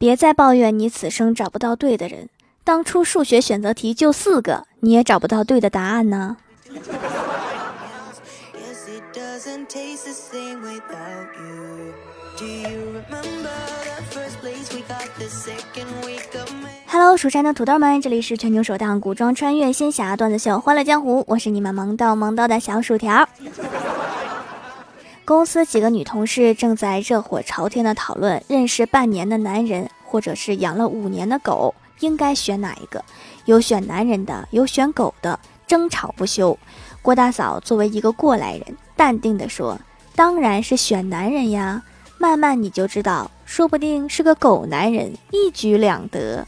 别再抱怨你此生找不到对的人，当初数学选择题就四个，你也找不到对的答案呢。Hello，蜀山的土豆们，这里是全球首档古装穿越仙侠段子秀《欢乐江湖》，我是你们萌到萌到的小薯条。公司几个女同事正在热火朝天的讨论，认识半年的男人，或者是养了五年的狗，应该选哪一个？有选男人的，有选狗的，争吵不休。郭大嫂作为一个过来人，淡定地说：“当然是选男人呀，慢慢你就知道，说不定是个狗男人，一举两得。”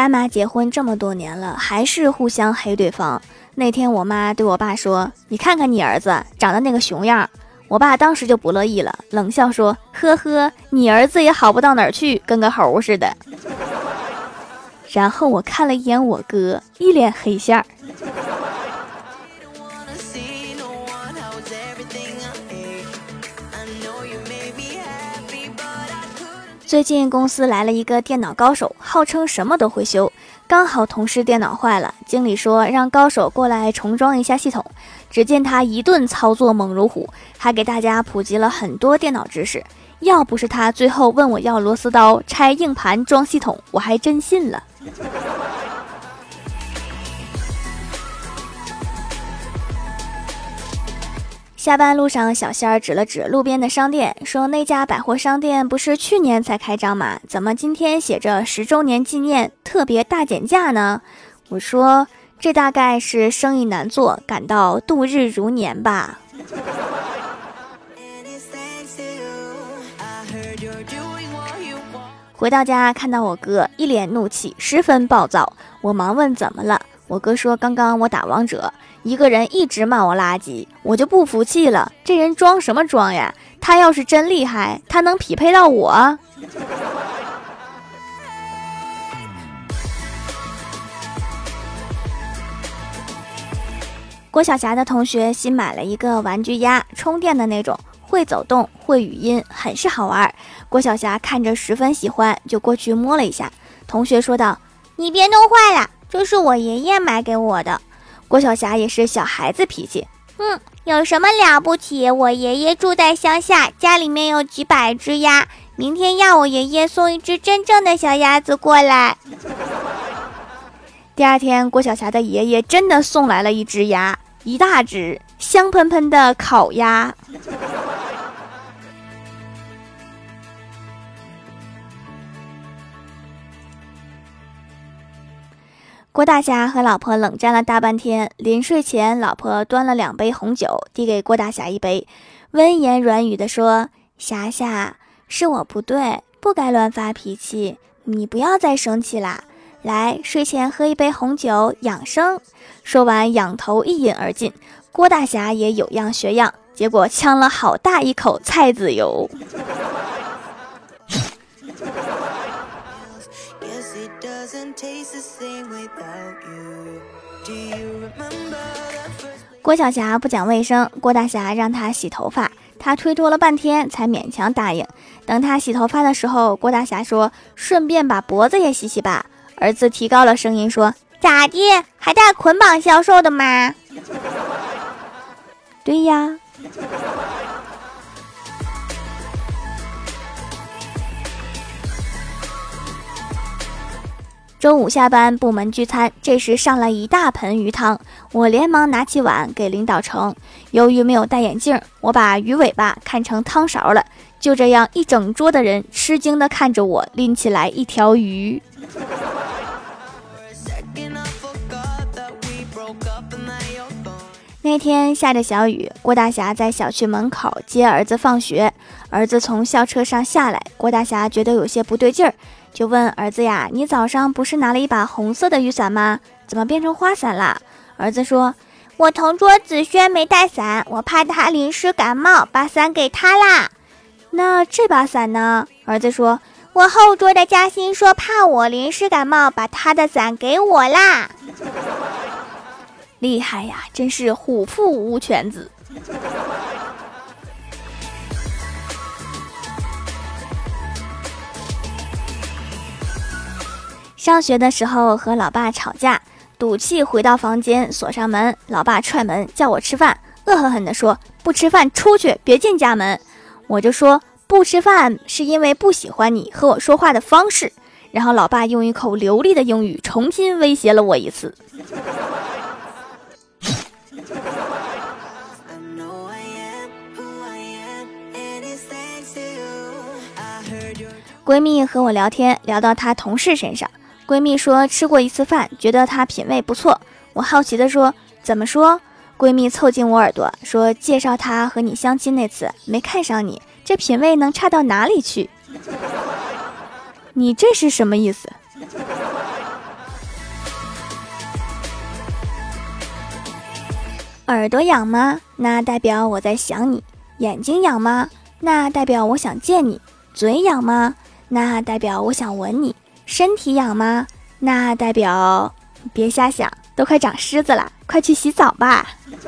干妈结婚这么多年了，还是互相黑对方。那天我妈对我爸说：“你看看你儿子长得那个熊样。”我爸当时就不乐意了，冷笑说：“呵呵，你儿子也好不到哪儿去，跟个猴似的。”然后我看了一眼我哥，一脸黑线儿。最近公司来了一个电脑高手，号称什么都会修。刚好同事电脑坏了，经理说让高手过来重装一下系统。只见他一顿操作猛如虎，还给大家普及了很多电脑知识。要不是他最后问我要螺丝刀拆硬盘装系统，我还真信了。下班路上，小仙儿指了指路边的商店，说：“那家百货商店不是去年才开张吗？怎么今天写着十周年纪念特别大减价呢？”我说：“这大概是生意难做，感到度日如年吧。”回到家，看到我哥一脸怒气，十分暴躁，我忙问：“怎么了？”我哥说：“刚刚我打王者。”一个人一直骂我垃圾，我就不服气了。这人装什么装呀？他要是真厉害，他能匹配到我？郭晓霞的同学新买了一个玩具鸭，充电的那种，会走动，会语音，很是好玩。郭晓霞看着十分喜欢，就过去摸了一下。同学说道：“你别弄坏了，这是我爷爷买给我的。”郭晓霞也是小孩子脾气，嗯，有什么了不起？我爷爷住在乡下，家里面有几百只鸭，明天要我爷爷送一只真正的小鸭子过来。第二天，郭晓霞的爷爷真的送来了一只鸭，一大只，香喷喷的烤鸭。郭大侠和老婆冷战了大半天，临睡前，老婆端了两杯红酒，递给郭大侠一杯，温言软语的说：“霞霞，是我不对，不该乱发脾气，你不要再生气啦。来，睡前喝一杯红酒养生。”说完，仰头一饮而尽。郭大侠也有样学样，结果呛了好大一口菜籽油。郭晓霞不讲卫生，郭大侠让她洗头发，她推脱了半天才勉强答应。等他洗头发的时候，郭大侠说：“顺便把脖子也洗洗吧。”儿子提高了声音说：“咋的？还带捆绑销售的吗？” 对呀。中午下班，部门聚餐，这时上来一大盆鱼汤，我连忙拿起碗给领导盛。由于没有戴眼镜，我把鱼尾巴看成汤勺了。就这样，一整桌的人吃惊地看着我拎起来一条鱼。那天下着小雨，郭大侠在小区门口接儿子放学。儿子从校车上下来，郭大侠觉得有些不对劲儿。就问儿子呀，你早上不是拿了一把红色的雨伞吗？怎么变成花伞啦？儿子说：“我同桌子轩没带伞，我怕他淋湿感冒，把伞给他啦。”那这把伞呢？儿子说：“我后桌的嘉欣说怕我淋湿感冒，把他的伞给我啦。”厉害呀，真是虎父无犬子。上学的时候和老爸吵架，赌气回到房间锁上门，老爸踹门叫我吃饭，恶狠狠地说：“不吃饭出去，别进家门。”我就说不吃饭是因为不喜欢你和我说话的方式。然后老爸用一口流利的英语重新威胁了我一次。闺蜜和我聊天，聊到她同事身上。闺蜜说吃过一次饭，觉得他品味不错。我好奇的说：“怎么说？”闺蜜凑近我耳朵说：“介绍他和你相亲那次，没看上你，这品味能差到哪里去？” 你这是什么意思？耳朵痒吗？那代表我在想你。眼睛痒吗？那代表我想见你。嘴痒吗？那代表我想吻你。身体痒吗？那代表别瞎想，都快长虱子了，快去洗澡吧。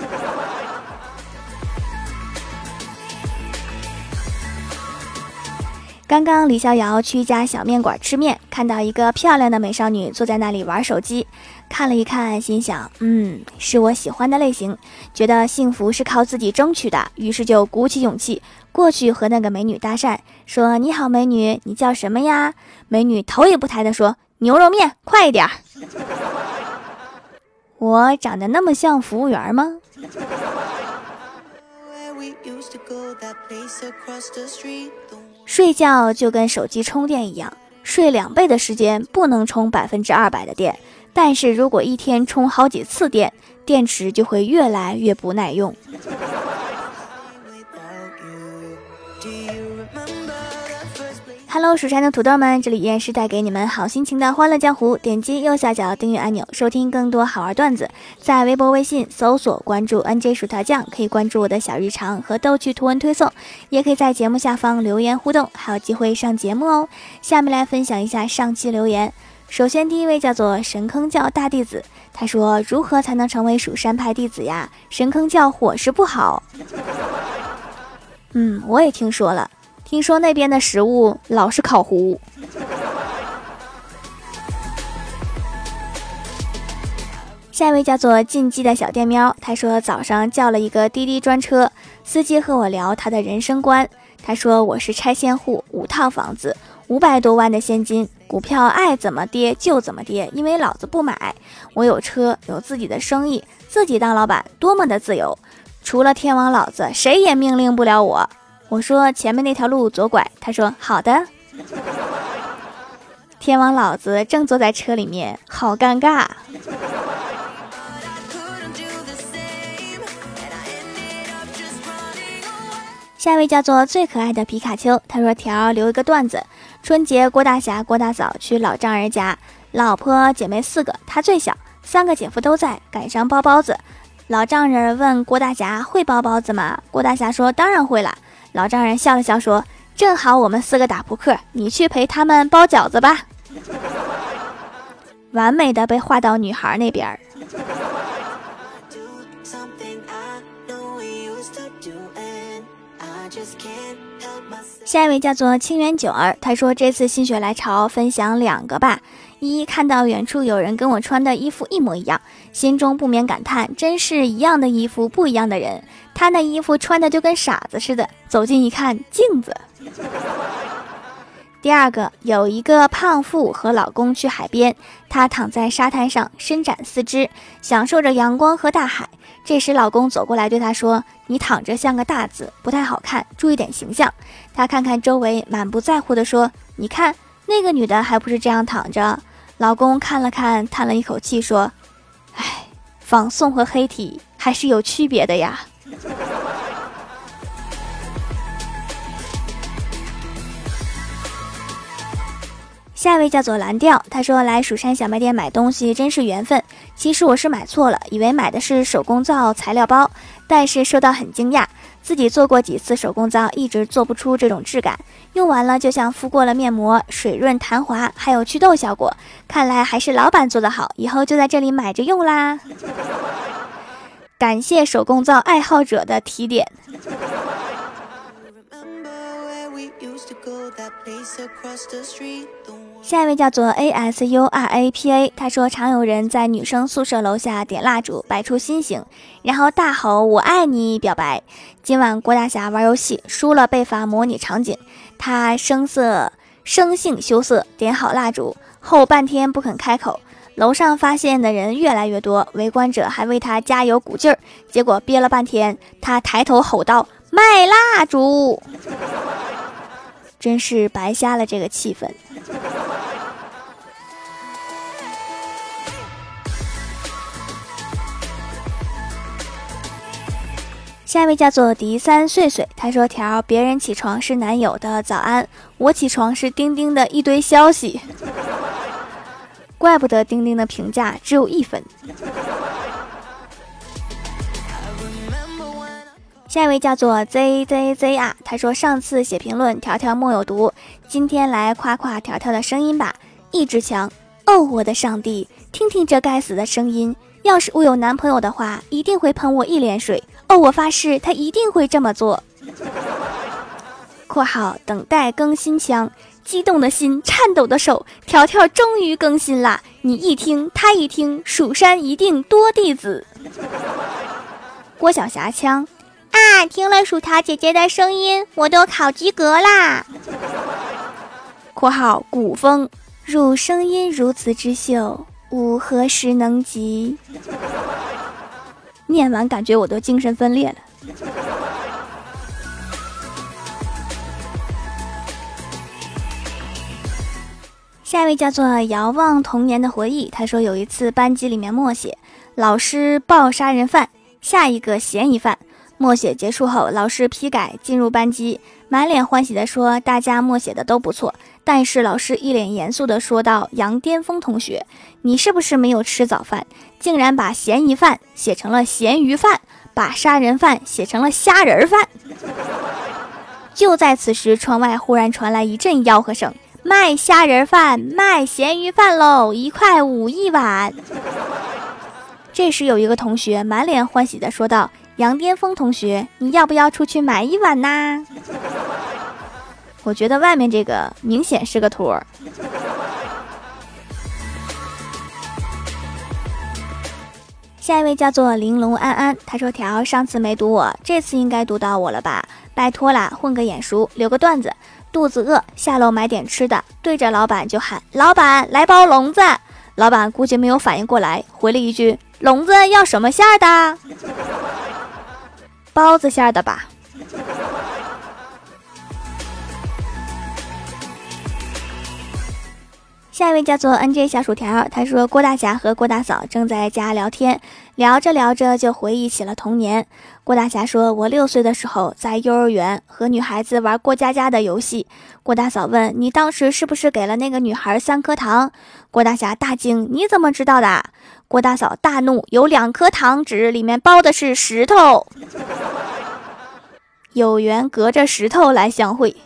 刚刚李逍遥去一家小面馆吃面，看到一个漂亮的美少女坐在那里玩手机，看了一看，心想，嗯，是我喜欢的类型，觉得幸福是靠自己争取的，于是就鼓起勇气过去和那个美女搭讪，说：“你好，美女，你叫什么呀？”美女头也不抬地说：“牛肉面，快一点。”我长得那么像服务员吗？睡觉就跟手机充电一样，睡两倍的时间不能充百分之二百的电，但是如果一天充好几次电，电池就会越来越不耐用。Hello，蜀山的土豆们，这里依然是带给你们好心情的欢乐江湖。点击右下角订阅按钮，收听更多好玩段子。在微博、微信搜索关注 NJ 薯条酱，可以关注我的小日常和逗趣图文推送，也可以在节目下方留言互动，还有机会上节目哦。下面来分享一下上期留言。首先，第一位叫做神坑教大弟子，他说：“如何才能成为蜀山派弟子呀？神坑教伙食不好。”嗯，我也听说了。听说那边的食物老是烤糊。下一位叫做禁忌的小电喵，他说早上叫了一个滴滴专车，司机和我聊他的人生观。他说我是拆迁户，五套房子，五百多万的现金，股票爱怎么跌就怎么跌，因为老子不买。我有车，有自己的生意，自己当老板，多么的自由，除了天王老子，谁也命令不了我。我说前面那条路左拐，他说好的。天王老子正坐在车里面，好尴尬。下一位叫做最可爱的皮卡丘，他说条留一个段子：春节郭大侠、郭大嫂去老丈人家，老婆姐妹四个，他最小，三个姐夫都在，赶上包包子。老丈人问郭大侠会包包子吗？郭大侠说当然会了。老丈人笑了笑说：“正好我们四个打扑克，你去陪他们包饺子吧。”完美的被划到女孩那边。下一位叫做清源九儿，他说：“这次心血来潮，分享两个吧。一看到远处有人跟我穿的衣服一模一样，心中不免感叹：真是一样的衣服，不一样的人。他那衣服穿的就跟傻子似的。走近一看，镜子。第二个，有一个胖妇和老公去海边，她躺在沙滩上，伸展四肢，享受着阳光和大海。这时，老公走过来对她说：“你躺着像个大字，不太好看，注意点形象。”她看看周围，满不在乎地说：“你看那个女的还不是这样躺着？”老公看了看，叹了一口气说：“哎，仿宋和黑体还是有区别的呀。”下一位叫做蓝调，他说来蜀山小卖店买东西真是缘分。其实我是买错了，以为买的是手工皂材料包，但是收到很惊讶。自己做过几次手工皂，一直做不出这种质感，用完了就像敷过了面膜，水润弹滑，还有祛痘效果。看来还是老板做的好，以后就在这里买着用啦。感谢手工皂爱好者的提点。下一位叫做 A S U R A P A，他说常有人在女生宿舍楼下点蜡烛，摆出心形，然后大吼“我爱你”表白。今晚郭大侠玩游戏输了被罚模拟场景，他声色生性羞涩，点好蜡烛后半天不肯开口。楼上发现的人越来越多，围观者还为他加油鼓劲儿，结果憋了半天，他抬头吼道：“卖蜡烛！”真是白瞎了这个气氛。下一位叫做迪三岁岁，他说：“条别人起床是男友的早安，我起床是钉钉的一堆消息。怪不得钉钉的评价只有一分。”下一位叫做 Z Z Z 啊，他说上次写评论条条莫有毒，今天来夸夸条条的声音吧，一支强哦，我的上帝，听听这该死的声音，要是我有男朋友的话，一定会喷我一脸水哦，我发誓他一定会这么做。括号等待更新腔，激动的心，颤抖的手，条条终于更新啦，你一听他一听，蜀山一定多弟子。郭晓霞腔。啊！听了薯条姐姐的声音，我都考及格啦。（括号古风，汝声音如此之秀，吾何时能及？）念完感觉我都精神分裂了。下一位叫做遥望童年的回忆，他说有一次班级里面默写，老师报杀人犯，下一个嫌疑犯。默写结束后，老师批改，进入班级，满脸欢喜地说：“大家默写的都不错。”但是老师一脸严肃地说道：“杨巅峰同学，你是不是没有吃早饭？竟然把嫌疑犯写成了咸鱼饭，把杀人犯写成了虾仁饭！”就在此时，窗外忽然传来一阵吆喝声：“卖虾仁饭，卖咸鱼饭喽，一块五一碗！” 这时有一个同学满脸欢喜地说道。杨巅峰同学，你要不要出去买一碗呐？我觉得外面这个明显是个托儿。下一位叫做玲珑安安，他说：“条上次没读我，这次应该读到我了吧？拜托啦，混个眼熟，留个段子。肚子饿，下楼买点吃的，对着老板就喊：老板来包笼子。老板估计没有反应过来，回了一句：笼子要什么馅儿的？”包子馅的吧。下一位叫做 N J 小薯条，他说郭大侠和郭大嫂正在家聊天，聊着聊着就回忆起了童年。郭大侠说：“我六岁的时候在幼儿园和女孩子玩过家家的游戏。”郭大嫂问：“你当时是不是给了那个女孩三颗糖？”郭大侠大惊：“你怎么知道的？”郭大嫂大怒：“有两颗糖纸，里面包的是石头。”有缘隔着石头来相会。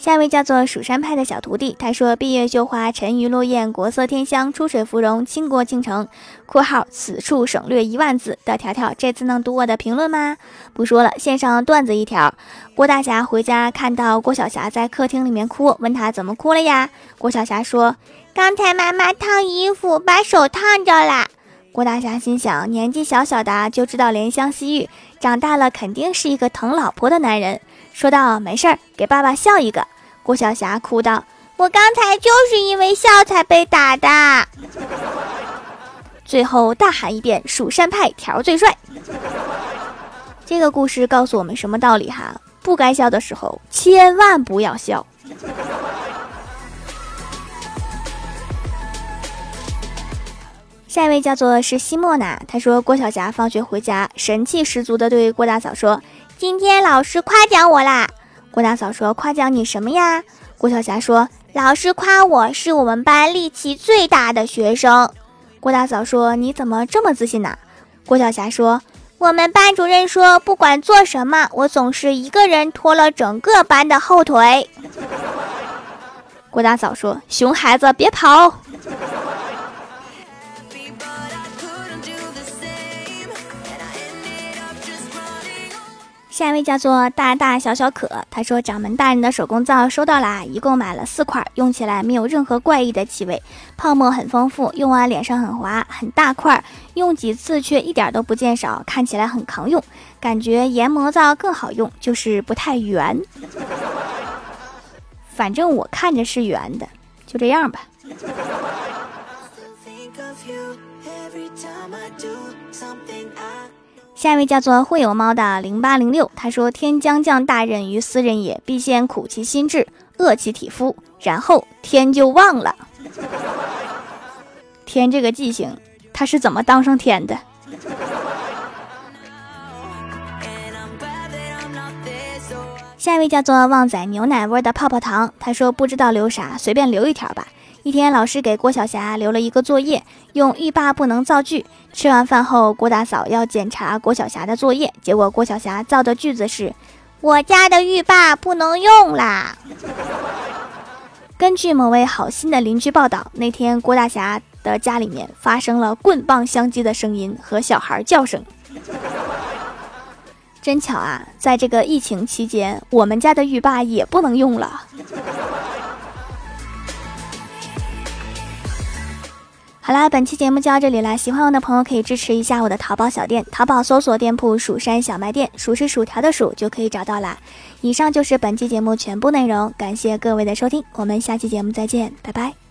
下一位叫做蜀山派的小徒弟，他说：“闭月羞花，沉鱼落雁，国色天香，出水芙蓉，倾国倾城。”（括号此处省略一万字的条条，这次能读我的评论吗？不说了，献上段子一条：郭大侠回家看到郭晓霞在客厅里面哭，问他怎么哭了呀？郭晓霞说：“刚才妈妈烫衣服，把手烫着了。”郭大侠心想：年纪小小的就知道怜香惜玉，长大了肯定是一个疼老婆的男人。说道：“没事儿，给爸爸笑一个。”郭晓霞哭道：“我刚才就是因为笑才被打的。”最后大喊一遍：“蜀山派条最帅！”这个故事告诉我们什么道理哈？不该笑的时候千万不要笑。下一位叫做是西莫娜，他说郭晓霞放学回家，神气十足的对郭大嫂说：“今天老师夸奖我啦。”郭大嫂说：“夸奖你什么呀？”郭晓霞说：“老师夸我是我们班力气最大的学生。”郭大嫂说：“你怎么这么自信呢？”郭晓霞说：“我们班主任说，不管做什么，我总是一个人拖了整个班的后腿。”郭大嫂说：“熊孩子，别跑。”下一位叫做大大小小可，他说掌门大人的手工皂收到啦，一共买了四块，用起来没有任何怪异的气味，泡沫很丰富，用完脸上很滑，很大块，用几次却一点都不见少，看起来很抗用，感觉研磨皂更好用，就是不太圆。反正我看着是圆的，就这样吧。下一位叫做会有猫的零八零六，他说：“天将降大任于斯人也，必先苦其心志，饿其体肤，然后天就忘了。天这个记性，他是怎么当上天的？”下一位叫做旺仔牛奶味的泡泡糖，他说：“不知道留啥，随便留一条吧。”一天，老师给郭晓霞留了一个作业，用“欲罢不能”造句。吃完饭后，郭大嫂要检查郭晓霞的作业，结果郭晓霞造的句子是：“我家的浴霸不能用啦。”根据某位好心的邻居报道，那天郭大侠的家里面发生了棍棒相击的声音和小孩叫声。真巧啊，在这个疫情期间，我们家的浴霸也不能用了。好啦，本期节目就到这里了。喜欢我的朋友可以支持一下我的淘宝小店，淘宝搜索店铺“蜀山小卖店”，数是薯条的数就可以找到啦。以上就是本期节目全部内容，感谢各位的收听，我们下期节目再见，拜拜。